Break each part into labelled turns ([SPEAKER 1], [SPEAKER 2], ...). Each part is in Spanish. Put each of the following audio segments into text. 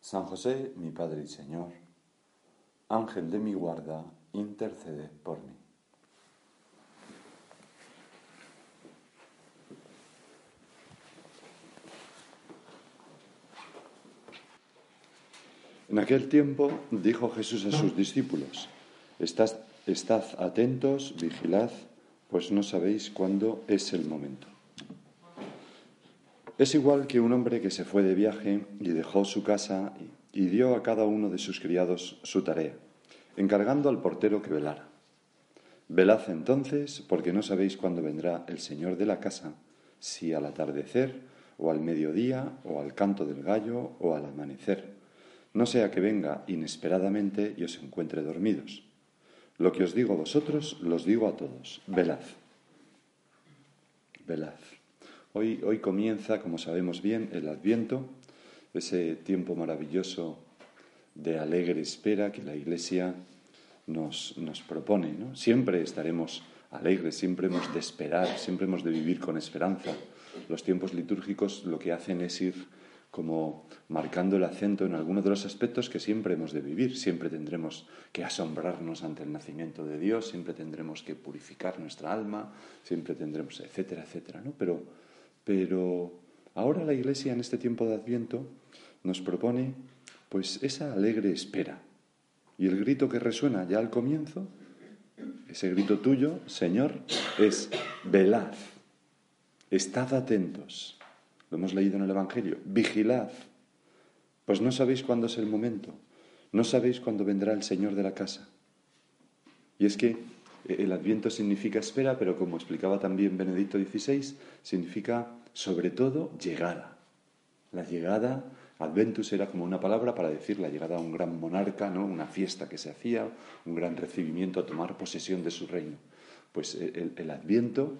[SPEAKER 1] San José, mi Padre y Señor, Ángel de mi guarda, intercede por mí. En aquel tiempo dijo Jesús a sus discípulos, estad, atentos, vigilad, pues no sabéis cuándo es el momento. Es igual que un hombre que se fue de viaje y dejó su casa y dio a cada uno de sus criados su tarea, encargando al portero que velara. Velad entonces, porque no sabéis cuándo vendrá el Señor de la casa, si al atardecer, o al mediodía, o al canto del gallo, o al amanecer. No sea que venga inesperadamente y os encuentre dormidos. Lo que os digo a vosotros, los digo a todos. Velad. Velad. Hoy, hoy comienza, como sabemos bien, el Adviento, ese tiempo maravilloso de alegre espera que la Iglesia nos, nos propone. ¿no? Siempre estaremos alegres, siempre hemos de esperar, siempre hemos de vivir con esperanza. Los tiempos litúrgicos lo que hacen es ir como marcando el acento en algunos de los aspectos que siempre hemos de vivir. Siempre tendremos que asombrarnos ante el nacimiento de Dios, siempre tendremos que purificar nuestra alma, siempre tendremos, etcétera, etcétera. ¿no? Pero pero ahora la Iglesia en este tiempo de Adviento nos propone pues esa alegre espera. Y el grito que resuena ya al comienzo, ese grito tuyo, Señor, es velad, estad atentos. Lo hemos leído en el Evangelio, vigilad, pues no sabéis cuándo es el momento, no sabéis cuándo vendrá el Señor de la casa. Y es que el Adviento significa espera, pero como explicaba también Benedicto XVI, significa sobre todo llegada. La llegada, Adventus era como una palabra para decir la llegada a un gran monarca, ¿no? una fiesta que se hacía, un gran recibimiento a tomar posesión de su reino. Pues el, el Adviento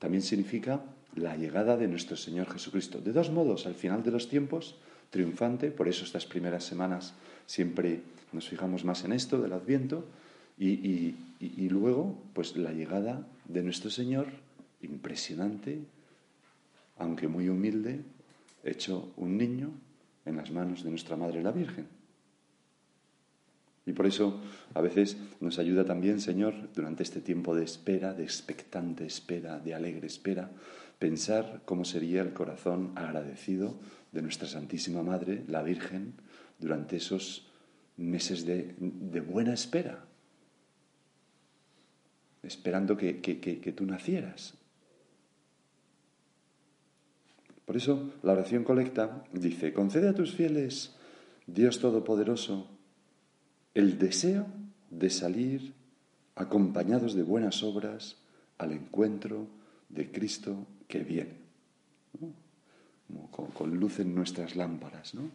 [SPEAKER 1] también significa la llegada de nuestro Señor Jesucristo. De dos modos, al final de los tiempos, triunfante, por eso estas primeras semanas siempre nos fijamos más en esto del Adviento, y, y, luego, pues la llegada de nuestro Señor, impresionante, aunque muy humilde, hecho un niño en las manos de nuestra Madre la Virgen. Y por eso a veces nos ayuda también, Señor, durante este tiempo de espera, de expectante espera, de alegre espera, pensar cómo sería el corazón agradecido de nuestra Santísima Madre, la Virgen, durante esos meses de, buena espera, esperando que, tú nacieras. Por eso la oración colecta dice, concede a tus fieles, Dios Todopoderoso, el deseo de salir acompañados de buenas obras al encuentro de Cristo que viene, con, luz en nuestras lámparas, ¿no?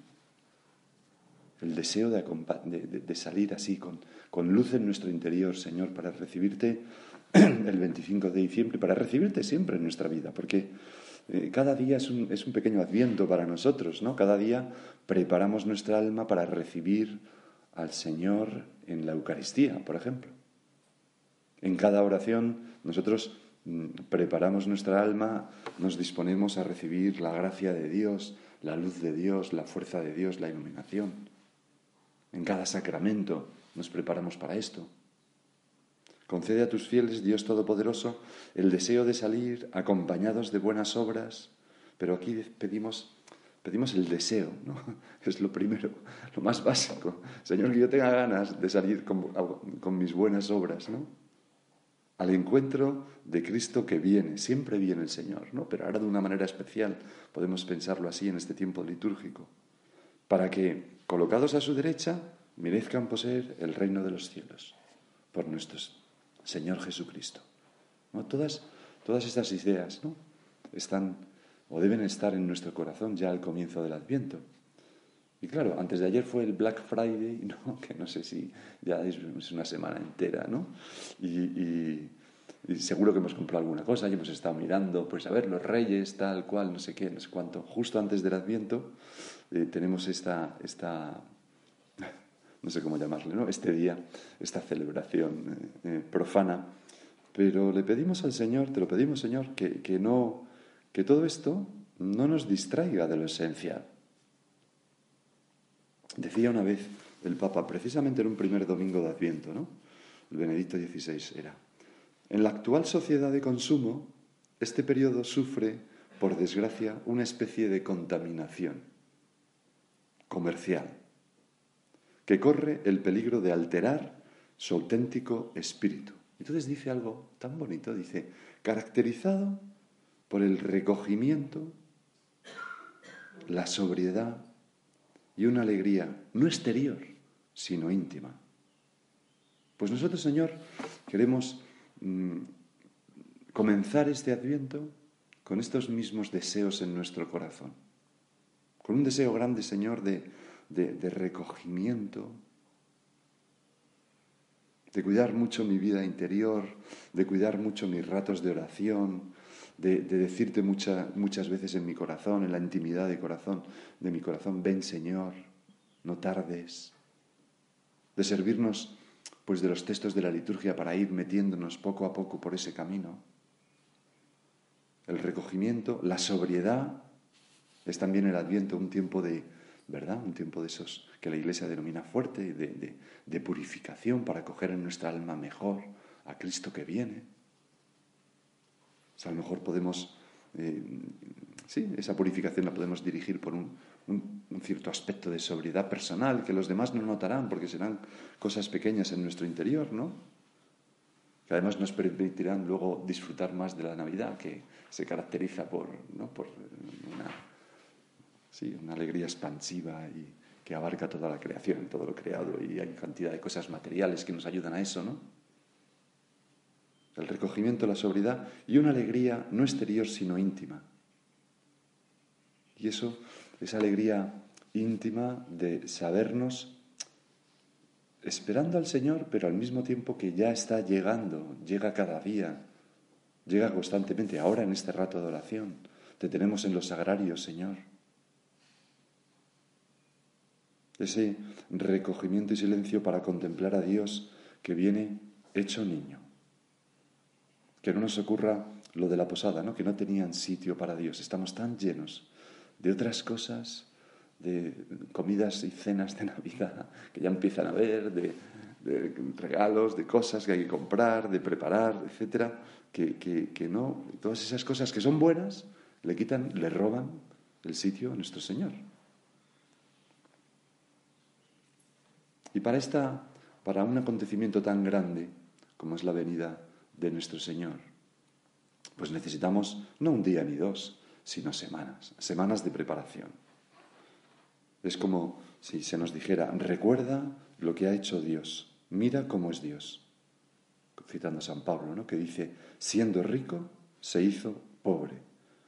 [SPEAKER 1] el deseo de, salir así, con, con, luz en nuestro interior, Señor, para recibirte el 25 de diciembre, para recibirte siempre en nuestra vida, porque eh, cada día es un, es un, pequeño adviento para nosotros, ¿no? Cada día preparamos nuestra alma para recibir al Señor en la Eucaristía, por ejemplo. En cada oración nosotros mm, preparamos nuestra alma, nos disponemos a recibir la gracia de Dios, la luz de Dios, la fuerza de Dios, la iluminación. En cada sacramento nos preparamos para esto. Concede a tus fieles, Dios Todopoderoso, el deseo de salir acompañados de buenas obras, pero aquí pedimos, pedimos el deseo, ¿no? Es lo primero, lo más básico. Señor, que yo tenga ganas de salir con, mis buenas obras, ¿no? Al encuentro de Cristo que viene, siempre viene el Señor, ¿no? Pero ahora de una manera especial podemos pensarlo así en este tiempo litúrgico para que, colocados a su derecha, merezcan poseer el reino de los cielos por nuestro Señor Jesucristo. Todas, todas estas ideas ¿no? están o deben estar en nuestro corazón ya al comienzo del Adviento. Y claro, antes de ayer fue el Black Friday, ¿no? que no sé si ya es una semana entera, ¿no? Y, seguro que hemos comprado alguna cosa y hemos estado mirando, pues a ver, los reyes, tal cual, no sé qué, no sé cuánto. Justo antes del Adviento eh, tenemos esta, esta, no sé cómo llamarle, ¿no? Este día, esta celebración eh, eh, profana. Pero le pedimos al Señor, te lo pedimos, Señor, que, que, no, que todo esto no nos distraiga de lo esencial. Decía una vez el Papa, precisamente en un primer domingo de Adviento, ¿no? El Benedicto XVI era. En la actual sociedad de consumo, este periodo sufre, por desgracia, una especie de contaminación comercial, que corre el peligro de alterar su auténtico espíritu. Entonces dice algo tan bonito, dice, caracterizado por el recogimiento, la sobriedad y una alegría no exterior, sino íntima. Pues nosotros, Señor, queremos mm, comenzar este adviento con estos mismos deseos en nuestro corazón. Con un deseo grande, Señor, de, de recogimiento, de cuidar mucho mi vida interior, de cuidar mucho mis ratos de oración, de, decirte muchas veces en mi corazón, en la intimidad de, corazón, de mi corazón, ven Señor, no tardes, de servirnos pues de los textos de la liturgia para ir metiéndonos poco a poco por ese camino. El recogimiento, la sobriedad, es también el adviento, un tiempo de, ¿verdad? Un tiempo de esos que la Iglesia denomina fuerte, de, de purificación para coger en nuestra alma mejor a Cristo que viene a lo mejor podemos, eh, sí, esa purificación la podemos dirigir por un, cierto aspecto de sobriedad personal que los demás no notarán porque serán cosas pequeñas en nuestro interior, ¿no? Que además nos permitirán luego disfrutar más de la Navidad, que se caracteriza por, por una, sí, una alegría expansiva y que abarca toda la creación, todo lo creado, y hay cantidad de cosas materiales que nos ayudan a eso, ¿no? el recogimiento, la sobriedad y una alegría no exterior sino íntima. Y eso, esa alegría íntima de sabernos esperando al Señor, pero al mismo tiempo que ya está llegando, llega cada día, llega constantemente. Ahora en este rato de oración, te tenemos en los sagrarios, Señor. Ese recogimiento y silencio para contemplar a Dios que viene hecho niño que no nos ocurra lo de la posada, ¿no? que no tenían sitio para Dios. Estamos tan llenos de otras cosas, de comidas y cenas de Navidad que ya empiezan a ver, de, regalos, de cosas que hay que comprar, de preparar, etcétera, que, que, no, todas esas cosas que son buenas, le quitan, le roban el sitio a nuestro Señor. Y para esta, para un acontecimiento tan grande como es la venida de nuestro Señor, pues necesitamos no un día ni dos, sino semanas, semanas de preparación. Es como si se nos dijera, recuerda lo que ha hecho Dios, mira cómo es Dios. Citando a San Pablo, ¿no? que dice, siendo rico, se hizo pobre,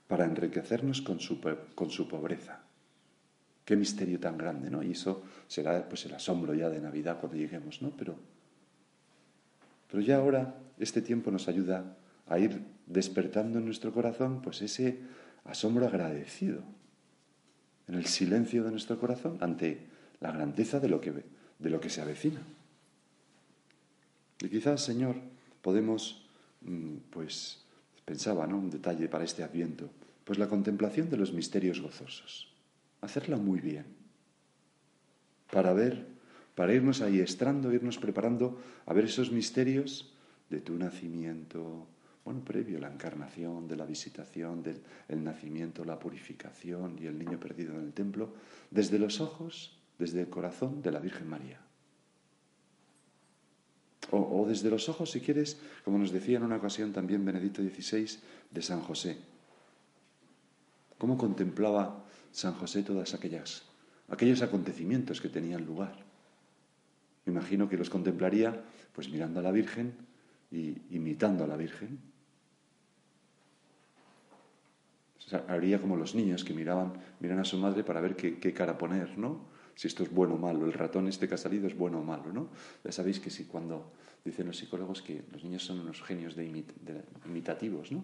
[SPEAKER 1] para enriquecernos con su, con su pobreza. Qué misterio tan grande, ¿no? Y eso será pues el asombro ya de Navidad cuando lleguemos, ¿no? Pero pero ya ahora este tiempo nos ayuda a ir despertando en nuestro corazón pues ese asombro agradecido, en el silencio de nuestro corazón ante la grandeza de lo que, de lo que se avecina. Y quizás, Señor, podemos, mm, pues, pensaba, ¿no? Un detalle para este adviento, pues la contemplación de los misterios gozosos, hacerla muy bien, para ver para irnos estrando, irnos preparando a ver esos misterios de tu nacimiento, bueno, previo la encarnación, de la visitación, del nacimiento, la purificación y el niño perdido en el templo, desde los ojos, desde el corazón de la Virgen María. O, o desde los ojos, si quieres, como nos decía en una ocasión también Benedicto XVI, de San José. ¿Cómo contemplaba San José todas aquellas, aquellos acontecimientos que tenían lugar? Imagino que los contemplaría pues mirando a la Virgen y imitando a la Virgen. haría como los niños que miraban, miran a su madre para ver qué, cara poner, ¿no? si esto es bueno o malo, el ratón este que ha salido es bueno o malo, ¿no? Ya sabéis que si cuando dicen los psicólogos que los niños son unos genios de, imitativos, ¿no?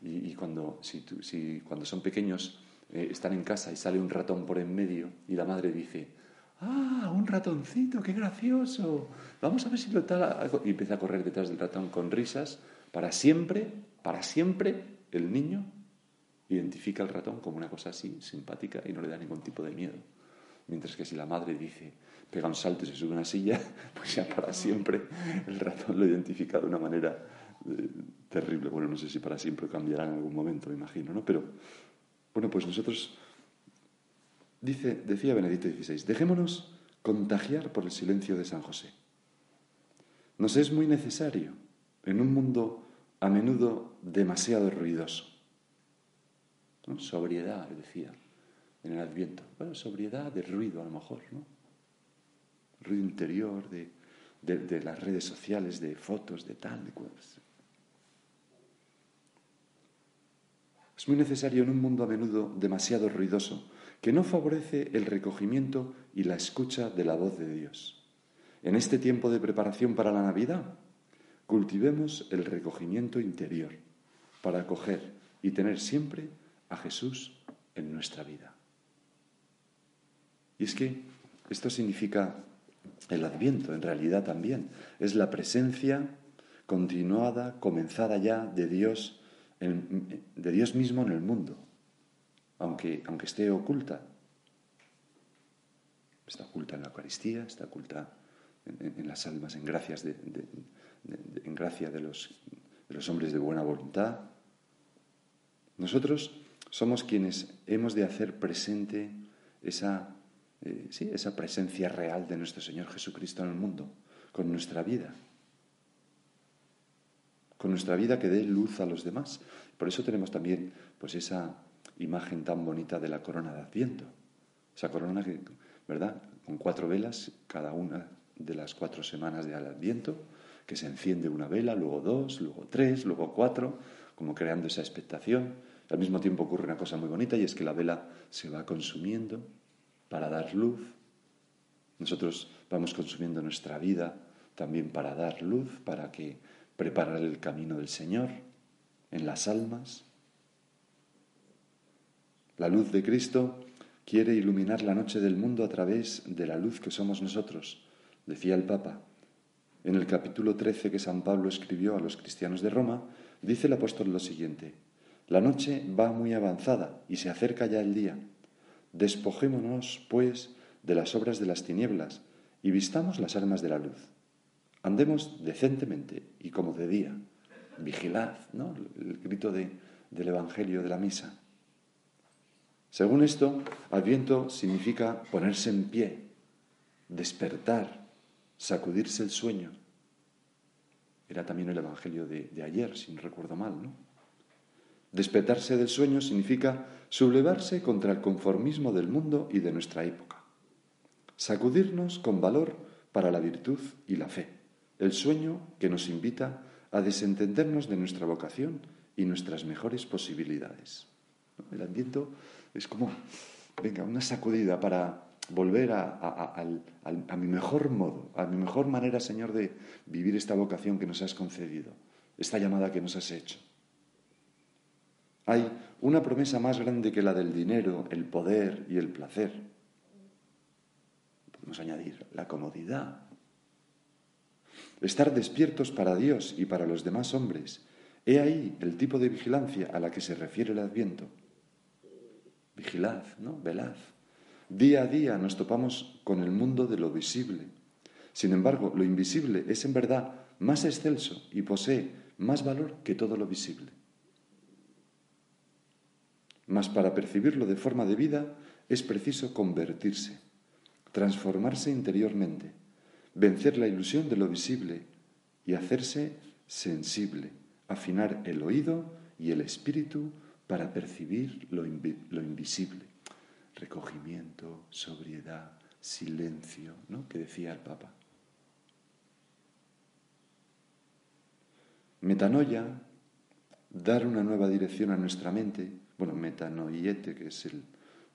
[SPEAKER 1] Y, cuando, si, cuando son pequeños eh, están en casa y sale un ratón por en medio y la madre dice, ¡ah, un ratoncito, qué gracioso! Vamos a ver si lo tal... Y empieza a correr detrás del ratón con risas, para siempre, para siempre, el niño identifica al ratón como una cosa así, simpática, y no le da ningún tipo de miedo. Mientras que si la madre dice, pega un salto y se sube a una silla, pues ya para siempre el ratón lo identifica de una manera eh, terrible. Bueno, no sé si para siempre cambiará en algún momento, me imagino, ¿no? Pero, bueno, pues nosotros, dice, decía Benedicto XVI, dejémonos contagiar por el silencio de San José. Nos es muy necesario en un mundo a menudo demasiado ruidoso. Sobriedad, decía en el Adviento. Bueno, sobriedad de ruido a lo mejor, ¿no? Ruido interior, de, de, las redes sociales, de fotos, de tal, de cosas. Es muy necesario en un mundo a menudo demasiado ruidoso, que no favorece el recogimiento y la escucha de la voz de Dios. En este tiempo de preparación para la Navidad, cultivemos el recogimiento interior para acoger y tener siempre a Jesús en nuestra vida. Y es que esto significa el adviento, en realidad también. Es la presencia continuada, comenzada ya de Dios, de Dios mismo en el mundo, aunque, aunque esté oculta. Está oculta en la Eucaristía, está oculta en, las almas, en, gracias de, en gracia de los, de los hombres de buena voluntad. Nosotros somos quienes hemos de hacer presente esa eh, sí, esa presencia real de nuestro Señor Jesucristo en el mundo, con nuestra vida, con nuestra vida que dé luz a los demás. Por eso tenemos también pues esa imagen tan bonita de la corona de Adviento, esa corona que, ¿verdad? Con cuatro velas cada una de las cuatro semanas de Adviento, que se enciende una vela, luego dos, luego tres, luego cuatro, como creando esa expectación. Al mismo tiempo ocurre una cosa muy bonita y es que la vela se va consumiendo para dar luz. Nosotros vamos consumiendo nuestra vida también para dar luz, para que preparar el camino del Señor en las almas. La luz de Cristo quiere iluminar la noche del mundo a través de la luz que somos nosotros, decía el Papa. En el capítulo 13 que San Pablo escribió a los cristianos de Roma, dice el apóstol lo siguiente, la noche va muy avanzada y se acerca ya el día. Despojémonos, pues, de las obras de las tinieblas y vistamos las armas de la luz. Andemos decentemente y como de día. Vigilad, ¿no? El grito del Evangelio de la Misa. Según esto, Adviento significa ponerse en pie, despertar, sacudirse el sueño. Era también el Evangelio de, de ayer, si no recuerdo mal, ¿no? Despertarse del sueño significa sublevarse contra el conformismo del mundo y de nuestra época. Sacudirnos con valor para la virtud y la fe. El sueño que nos invita a desentendernos de nuestra vocación y nuestras mejores posibilidades. El ambiente es como, venga, una sacudida para volver a, a, mi mejor modo, a mi mejor manera, Señor, de vivir esta vocación que nos has concedido, esta llamada que nos has hecho. Hay una promesa más grande que la del dinero, el poder y el placer. Podemos añadir la comodidad. Estar despiertos para Dios y para los demás hombres. He ahí el tipo de vigilancia a la que se refiere el Adviento. Vigilad, ¿no? Velad. Día a día nos topamos con el mundo de lo visible. Sin embargo, lo invisible es en verdad más excelso y posee más valor que todo lo visible. Mas para percibirlo de forma de vida es preciso convertirse, transformarse interiormente, vencer la ilusión de lo visible y hacerse sensible, afinar el oído y el espíritu para percibir lo, invisible. Recogimiento, sobriedad, silencio, ¿no? Que decía el Papa. Metanoia, dar una nueva dirección a nuestra mente, bueno, metanoiete, que es el,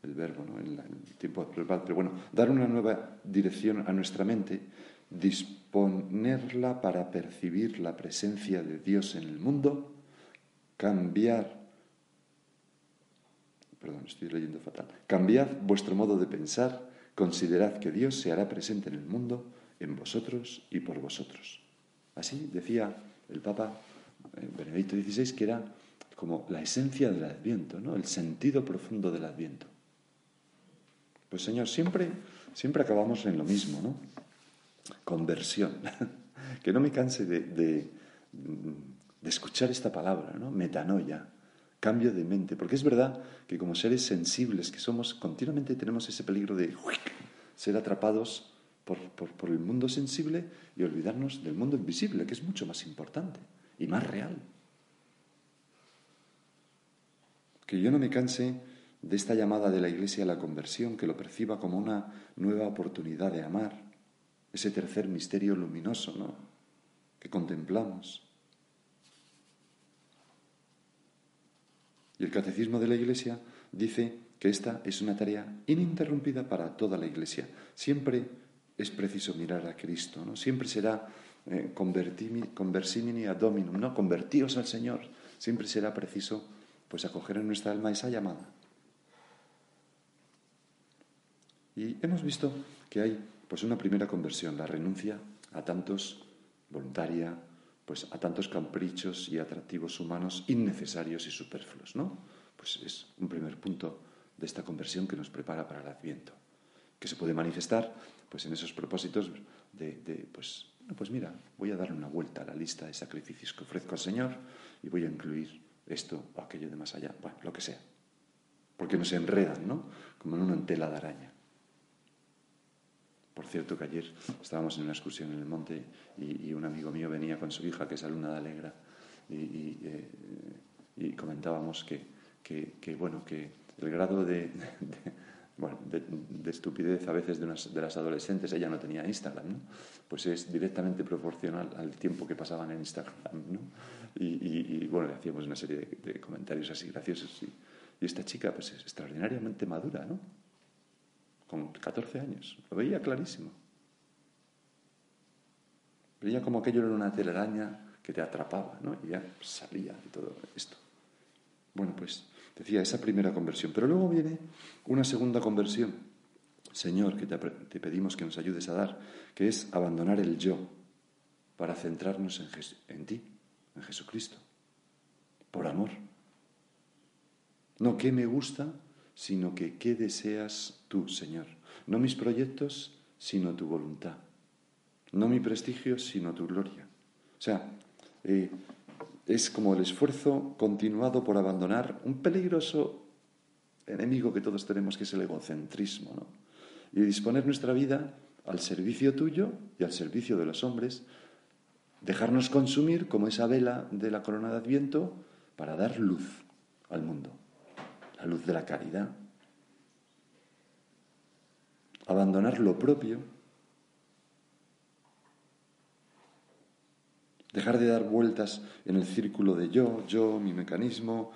[SPEAKER 1] el verbo, ¿no? el, tiempo verbal, pero bueno, dar una nueva dirección a nuestra mente, disponerla para percibir la presencia de Dios en el mundo, cambiar, perdón, estoy leyendo fatal, cambiad vuestro modo de pensar, considerad que Dios se hará presente en el mundo, en vosotros y por vosotros. Así decía el Papa eh, Benedicto XVI, que era como la esencia del Adviento, ¿no? el sentido profundo del Adviento. Pues Señor, siempre, siempre acabamos en lo mismo, ¿no? Conversión. que no me canse de, de, escuchar esta palabra, ¿no? Metanoia, cambio de mente. Porque es verdad que como seres sensibles que somos, continuamente tenemos ese peligro de ser atrapados por, por el mundo sensible y olvidarnos del mundo invisible, que es mucho más importante y más real. Que yo no me canse de esta llamada de la Iglesia a la conversión, que lo perciba como una nueva oportunidad de amar, ese tercer misterio luminoso, ¿no? que contemplamos. Y el catecismo de la Iglesia dice que esta es una tarea ininterrumpida para toda la Iglesia. Siempre es preciso mirar a Cristo, ¿no? Siempre será eh, conversimini ad dominum, ¿no? Convertíos al Señor. Siempre será preciso pues acoger en nuestra alma esa llamada. Y hemos visto que hay pues una primera conversión, la renuncia a tantos voluntaria, pues a tantos caprichos y atractivos humanos innecesarios y superfluos, ¿no? Pues es un primer punto de esta conversión que nos prepara para el Adviento, que se puede manifestar pues en esos propósitos de, de pues, pues mira, voy a darle una vuelta a la lista de sacrificios que ofrezco al Señor y voy a incluir esto o aquello de más allá, bueno, lo que sea. Porque nos enredan, ¿no? Como en una entela de araña. Por cierto que ayer estábamos en una excursión en el monte y, un amigo mío venía con su hija, que es alumna de Alegra, y, eh, comentábamos que, bueno, que el grado de, estupidez a veces de, de, las adolescentes, ella no tenía Instagram, ¿no? pues es directamente proporcional al tiempo que pasaban en Instagram. ¿no? Y, bueno, le hacíamos una serie de, comentarios así graciosos. Y, esta chica pues es extraordinariamente madura, ¿no? Con 14 años. Lo veía clarísimo. Veía como aquello era una telaraña que te atrapaba, ¿no? Y ya salía de todo esto. Bueno, pues decía esa primera conversión. Pero luego viene una segunda conversión, Señor, que te, pedimos que nos ayudes a dar, que es abandonar el yo para centrarnos en, en ti, en Jesucristo, por amor. No que me gusta, sino que qué deseas tú, Señor. No mis proyectos, sino tu voluntad. No mi prestigio, sino tu gloria. O sea, eh, es como el esfuerzo continuado por abandonar un peligroso enemigo que todos tenemos, que es el egocentrismo, ¿no? Y disponer nuestra vida al servicio tuyo y al servicio de los hombres, dejarnos consumir como esa vela de la corona de Adviento para dar luz al mundo la luz de la caridad. Abandonar lo propio. Dejar de dar vueltas en el círculo de yo, yo, mi mecanismo,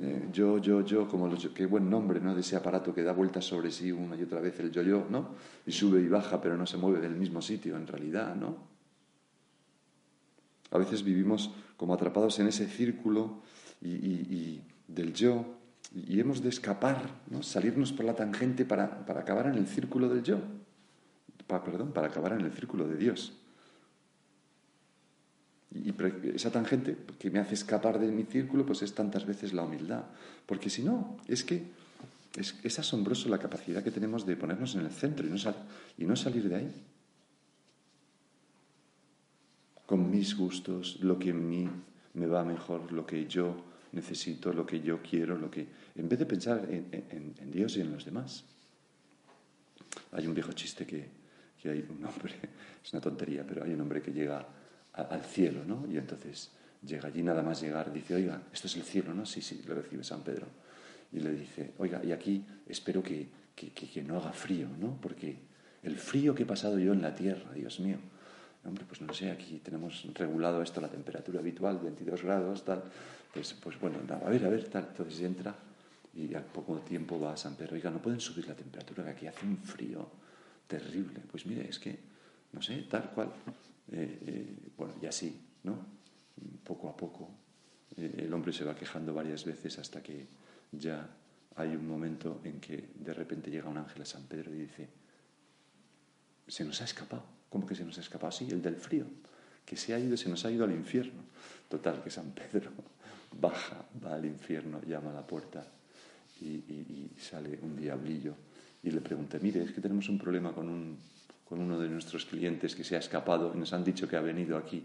[SPEAKER 1] eh, yo, yo, yo, como los, qué buen nombre, ¿no? De ese aparato que da vueltas sobre sí una y otra vez el yo, yo, ¿no? Y sube y baja, pero no se mueve del mismo sitio en realidad, ¿no? A veces vivimos como atrapados en ese círculo y del yo y hemos de escapar, ¿no? salirnos por la tangente para, acabar en el círculo del yo. perdón, para acabar en el círculo de Dios. Y esa tangente que me hace escapar de mi círculo, pues es tantas veces la humildad. Porque si no, es que es, asombroso la capacidad que tenemos de ponernos en el centro y no, y no salir de ahí. Con mis gustos, lo que en mí me va mejor, lo que yo necesito, lo que yo quiero, lo que... En vez de pensar en, Dios y en los demás. Hay un viejo chiste que, que, hay un hombre, es una tontería, pero hay un hombre que llega al cielo, ¿no? Y entonces llega allí nada más llegar, dice, oiga, esto es el cielo, ¿no? Sí, sí, lo recibe San Pedro. Y le dice, oiga, y aquí espero que, que, que no haga frío, ¿no? Porque el frío que he pasado yo en la tierra, Dios mío, hombre, pues no sé, aquí tenemos regulado esto, la temperatura habitual, 22 grados, tal, pues, pues bueno, a ver, a ver, tal. Entonces entra y al poco tiempo va a San Pedro, oiga, no pueden subir la temperatura, que aquí hace un frío terrible. Pues mire, es que, no sé, tal cual. Eh, eh, bueno, y así, ¿no? Poco a poco eh, el hombre se va quejando varias veces hasta que ya hay un momento en que de repente llega un ángel a San Pedro y dice, se nos ha escapado. ¿Cómo que se nos ha escapado? Sí, el del frío, que se ha ido, se nos ha ido al infierno. Total, que San Pedro baja, va al infierno, llama a la puerta y, sale un diablillo y le pregunta, mire, es que tenemos un problema con, un, con uno de nuestros clientes que se ha escapado y nos han dicho que ha venido aquí.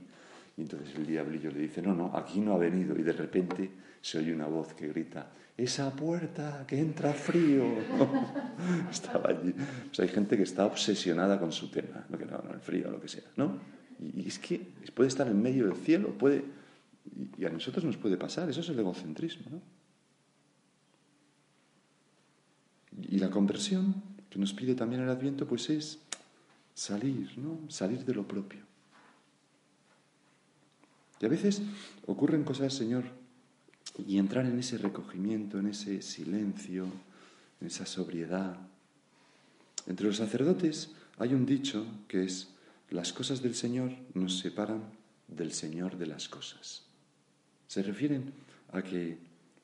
[SPEAKER 1] Y entonces el diablillo le dice, no, no, aquí no ha venido. Y de repente se oye una voz que grita, esa puerta que entra frío. Estaba allí. hay gente que está obsesionada con su tema, no, que no, el frío, lo que sea, ¿no? Y, es que puede estar en medio del cielo, puede, y, y a nosotros nos puede pasar, eso es el egocentrismo, ¿no? Y la conversión que nos pide también el Adviento, pues es salir, ¿no? Salir de lo propio. Y a veces ocurren cosas, Señor, y entrar en ese recogimiento, en ese silencio, en esa sobriedad. Entre los sacerdotes hay un dicho que es, las cosas del Señor nos separan del Señor de las cosas. Se refieren a que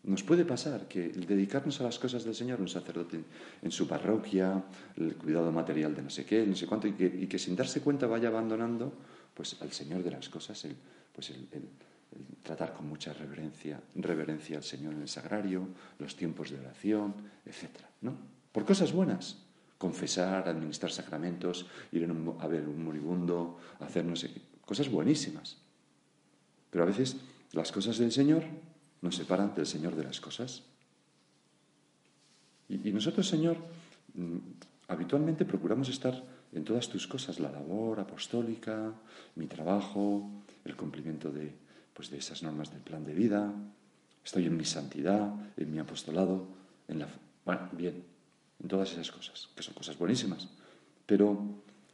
[SPEAKER 1] nos puede pasar que el dedicarnos a las cosas del Señor, un sacerdote en su parroquia, el cuidado material de no sé qué, no sé cuánto, y que, sin darse cuenta vaya abandonando pues, al Señor de las cosas, el, pues el, tratar con mucha reverencia, reverencia al Señor en el sagrario, los tiempos de oración, etc. ¿no? Por cosas buenas, confesar, administrar sacramentos, ir a ver un moribundo, hacer no sé qué, cosas buenísimas. Pero a veces las cosas del Señor nos separan del Señor de las cosas. Y, nosotros, Señor, mm, habitualmente procuramos estar en todas tus cosas, la labor apostólica, mi trabajo, el cumplimiento de, pues, de esas normas del plan de vida, estoy en mi santidad, en mi apostolado, en la... Bueno, bien, en todas esas cosas, que son cosas buenísimas. Pero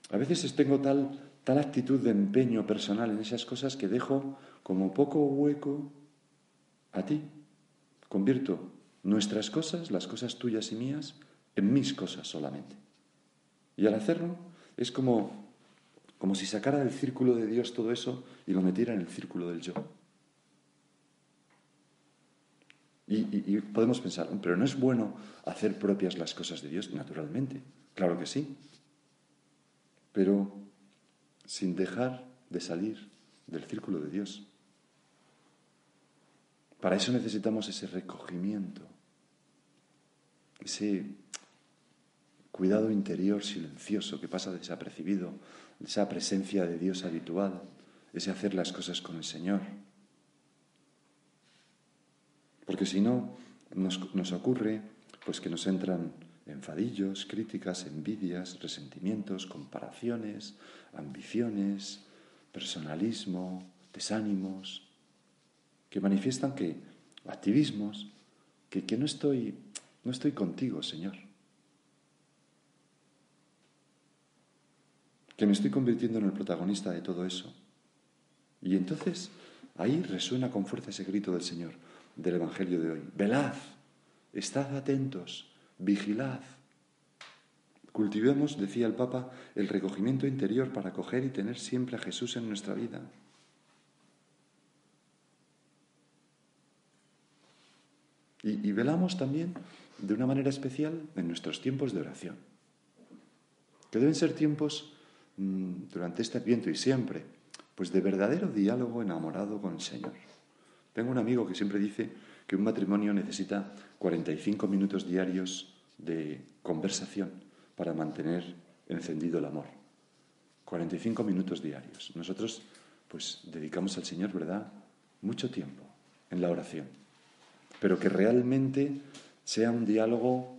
[SPEAKER 1] a veces tengo tal, tal actitud de empeño personal en esas cosas que dejo como poco hueco a ti. Convierto nuestras cosas, las cosas tuyas y mías, en mis cosas solamente. Y al hacerlo es como, como si sacara del círculo de Dios todo eso y lo metiera en el círculo del yo. Y, podemos pensar, pero no es bueno hacer propias las cosas de Dios, naturalmente. Claro que sí. Pero sin dejar de salir del círculo de Dios. Para eso necesitamos ese recogimiento, ese cuidado interior silencioso que pasa desapercibido, esa presencia de Dios habitual, ese hacer las cosas con el Señor. Porque si no, nos, nos ocurre pues que nos entran enfadillos, críticas, envidias, resentimientos, comparaciones, ambiciones, personalismo, desánimos, que manifiestan que activismos, que, que no, estoy, no estoy contigo, Señor. Que me estoy convirtiendo en el protagonista de todo eso. Y entonces ahí resuena con fuerza ese grito del Señor, del Evangelio de hoy. Velad, estad atentos, vigilad. Cultivemos, decía el Papa, el recogimiento interior para acoger y tener siempre a Jesús en nuestra vida. Y, velamos también de una manera especial en nuestros tiempos de oración, que deben ser tiempos durante este adviento y siempre, pues de verdadero diálogo enamorado con el Señor. Tengo un amigo que siempre dice que un matrimonio necesita 45 minutos diarios de conversación para mantener encendido el amor. 45 minutos diarios. Nosotros pues dedicamos al Señor, ¿verdad? Mucho tiempo en la oración pero que realmente sea un diálogo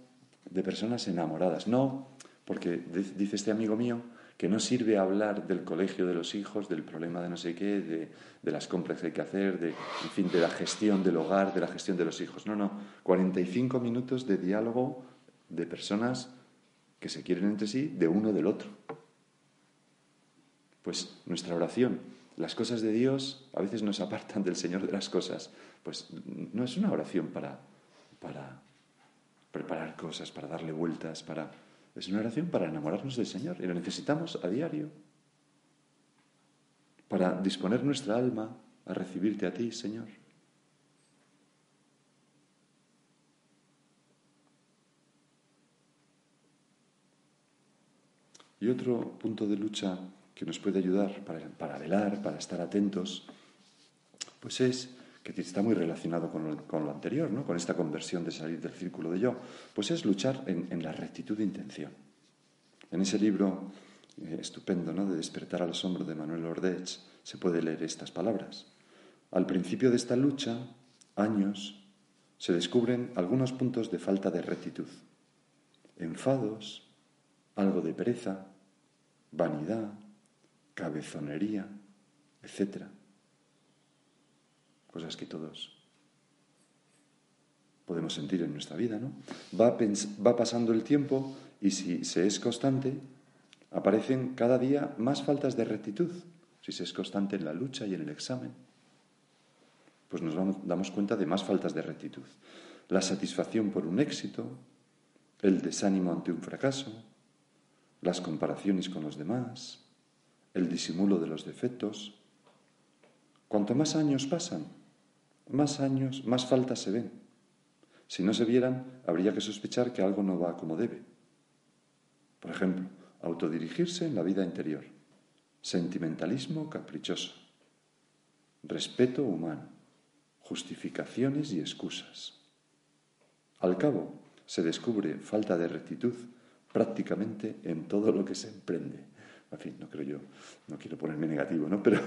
[SPEAKER 1] de personas enamoradas. No, porque dice este amigo mío que no sirve hablar del colegio de los hijos, del problema de no sé qué, de, las compras que hay que hacer, de, en fin, de la gestión del hogar, de la gestión de los hijos. No, no, 45 minutos de diálogo de personas que se quieren entre sí, de uno del otro. Pues nuestra oración, las cosas de Dios a veces nos apartan del Señor de las cosas, pues no es una oración para, para, preparar cosas, para darle vueltas, para... Es una oración para enamorarnos del Señor y lo necesitamos a diario. Para disponer nuestra alma a recibirte a ti, Señor. Y otro punto de lucha que nos puede ayudar para, velar, para estar atentos, pues es que está muy relacionado con lo, anterior, ¿no? con esta conversión de salir del círculo de yo, pues es luchar en, la rectitud de intención. En ese libro eh, estupendo ¿no? de Despertar al asombro de Manuel Ordech se puede leer estas palabras. Al principio de esta lucha, años, se descubren algunos puntos de falta de rectitud, enfados, algo de pereza, vanidad, cabezonería, etc. Cosas que todos podemos sentir en nuestra vida, ¿no? Va, va pasando el tiempo y si se es constante, aparecen cada día más faltas de rectitud, si se es constante en la lucha y en el examen. Pues nos damos cuenta de más faltas de rectitud. La satisfacción por un éxito, el desánimo ante un fracaso, las comparaciones con los demás, el disimulo de los defectos. Cuanto más años pasan, más años, más faltas se ven. Si no se vieran, habría que sospechar que algo no va como debe. Por ejemplo, autodirigirse en la vida interior, sentimentalismo caprichoso, respeto humano, justificaciones y excusas. Al cabo, se descubre falta de rectitud prácticamente en todo lo que se emprende. En fin, no creo yo, no quiero ponerme negativo, ¿no? Pero,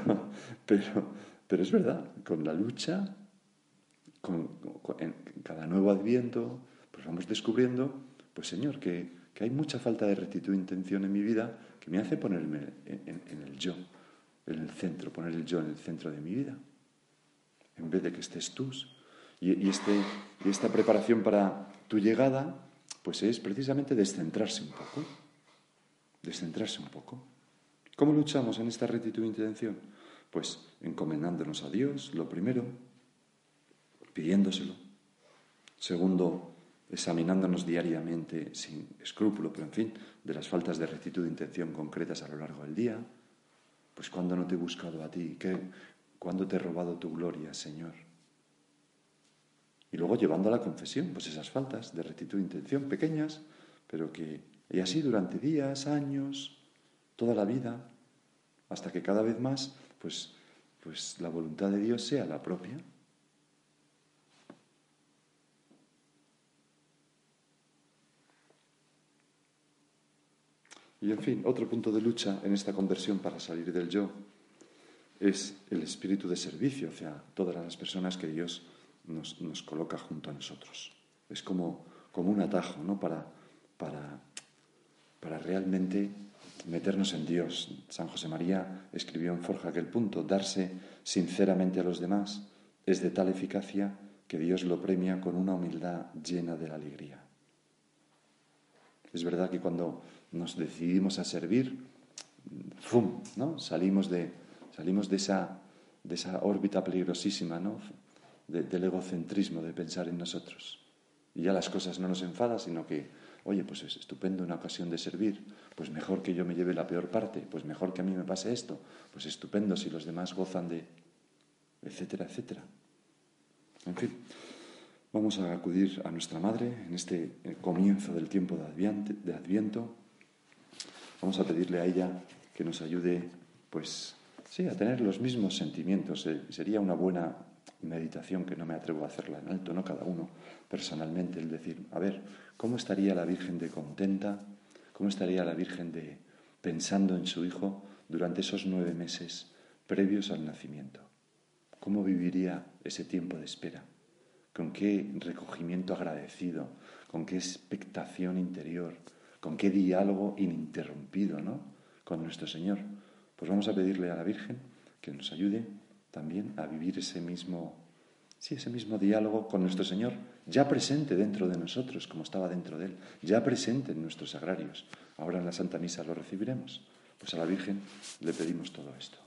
[SPEAKER 1] pero, pero es verdad, con la lucha, con, en cada nuevo adviento, pues vamos descubriendo, pues Señor, que, que, hay mucha falta de rectitud e intención en mi vida que me hace ponerme en, el yo, en el centro, poner el yo en el centro de mi vida, en vez de que estés tú. Y, y, este, y esta preparación para tu llegada, pues es precisamente descentrarse un poco. Descentrarse un poco. ¿Cómo luchamos en esta rectitud de intención? Pues encomendándonos a Dios, lo primero, pidiéndoselo. Segundo, examinándonos diariamente sin escrúpulo, pero en fin, de las faltas de rectitud de intención concretas a lo largo del día. Pues cuando no te he buscado a ti, ¿Qué, ¿cuándo te he robado tu gloria, Señor? Y luego llevando a la confesión, pues esas faltas de rectitud de intención pequeñas, pero que, y así durante días, años, toda la vida, hasta que cada vez más, pues, pues la voluntad de Dios sea la propia. Y en fin, otro punto de lucha en esta conversión para salir del yo es el espíritu de servicio hacia todas las personas que Dios nos, coloca junto a nosotros. Es como, como un atajo ¿no? para, para, para realmente meternos en Dios. San José María escribió en Forja aquel punto, darse sinceramente a los demás es de tal eficacia que Dios lo premia con una humildad llena de la alegría. Es verdad que cuando nos decidimos a servir, ¡fum! ¿no? Salimos de, salimos de, esa, de esa órbita peligrosísima, ¿no? del egocentrismo, de pensar en nosotros. Y ya las cosas no nos enfadan, sino que, oye, pues es estupendo una ocasión de servir, pues mejor que yo me lleve la peor parte, pues mejor que a mí me pase esto, pues estupendo si los demás gozan de, etcétera, etcétera. En fin, vamos a acudir a nuestra Madre en este comienzo del tiempo de Adviento, de Adviento. Vamos a pedirle a ella que nos ayude, pues, sí, a tener los mismos sentimientos. Eh, sería una buena meditación que no me atrevo a hacerla en alto, ¿no? Cada uno personalmente, el decir, a ver, ¿cómo estaría la Virgen de contenta? ¿Cómo estaría la Virgen de pensando en su Hijo durante esos nueve meses previos al nacimiento? ¿Cómo viviría ese tiempo de espera? ¿Con qué recogimiento agradecido? ¿Con qué expectación interior? ¿Con qué diálogo ininterrumpido, ¿no? Con nuestro Señor. Pues vamos a pedirle a la Virgen que nos ayude también a vivir ese mismo, sí, ese mismo diálogo con nuestro Señor, ya presente dentro de nosotros, como estaba dentro de Él, ya presente en nuestros agrarios. Ahora en la Santa Misa lo recibiremos. Pues a la Virgen le pedimos todo esto.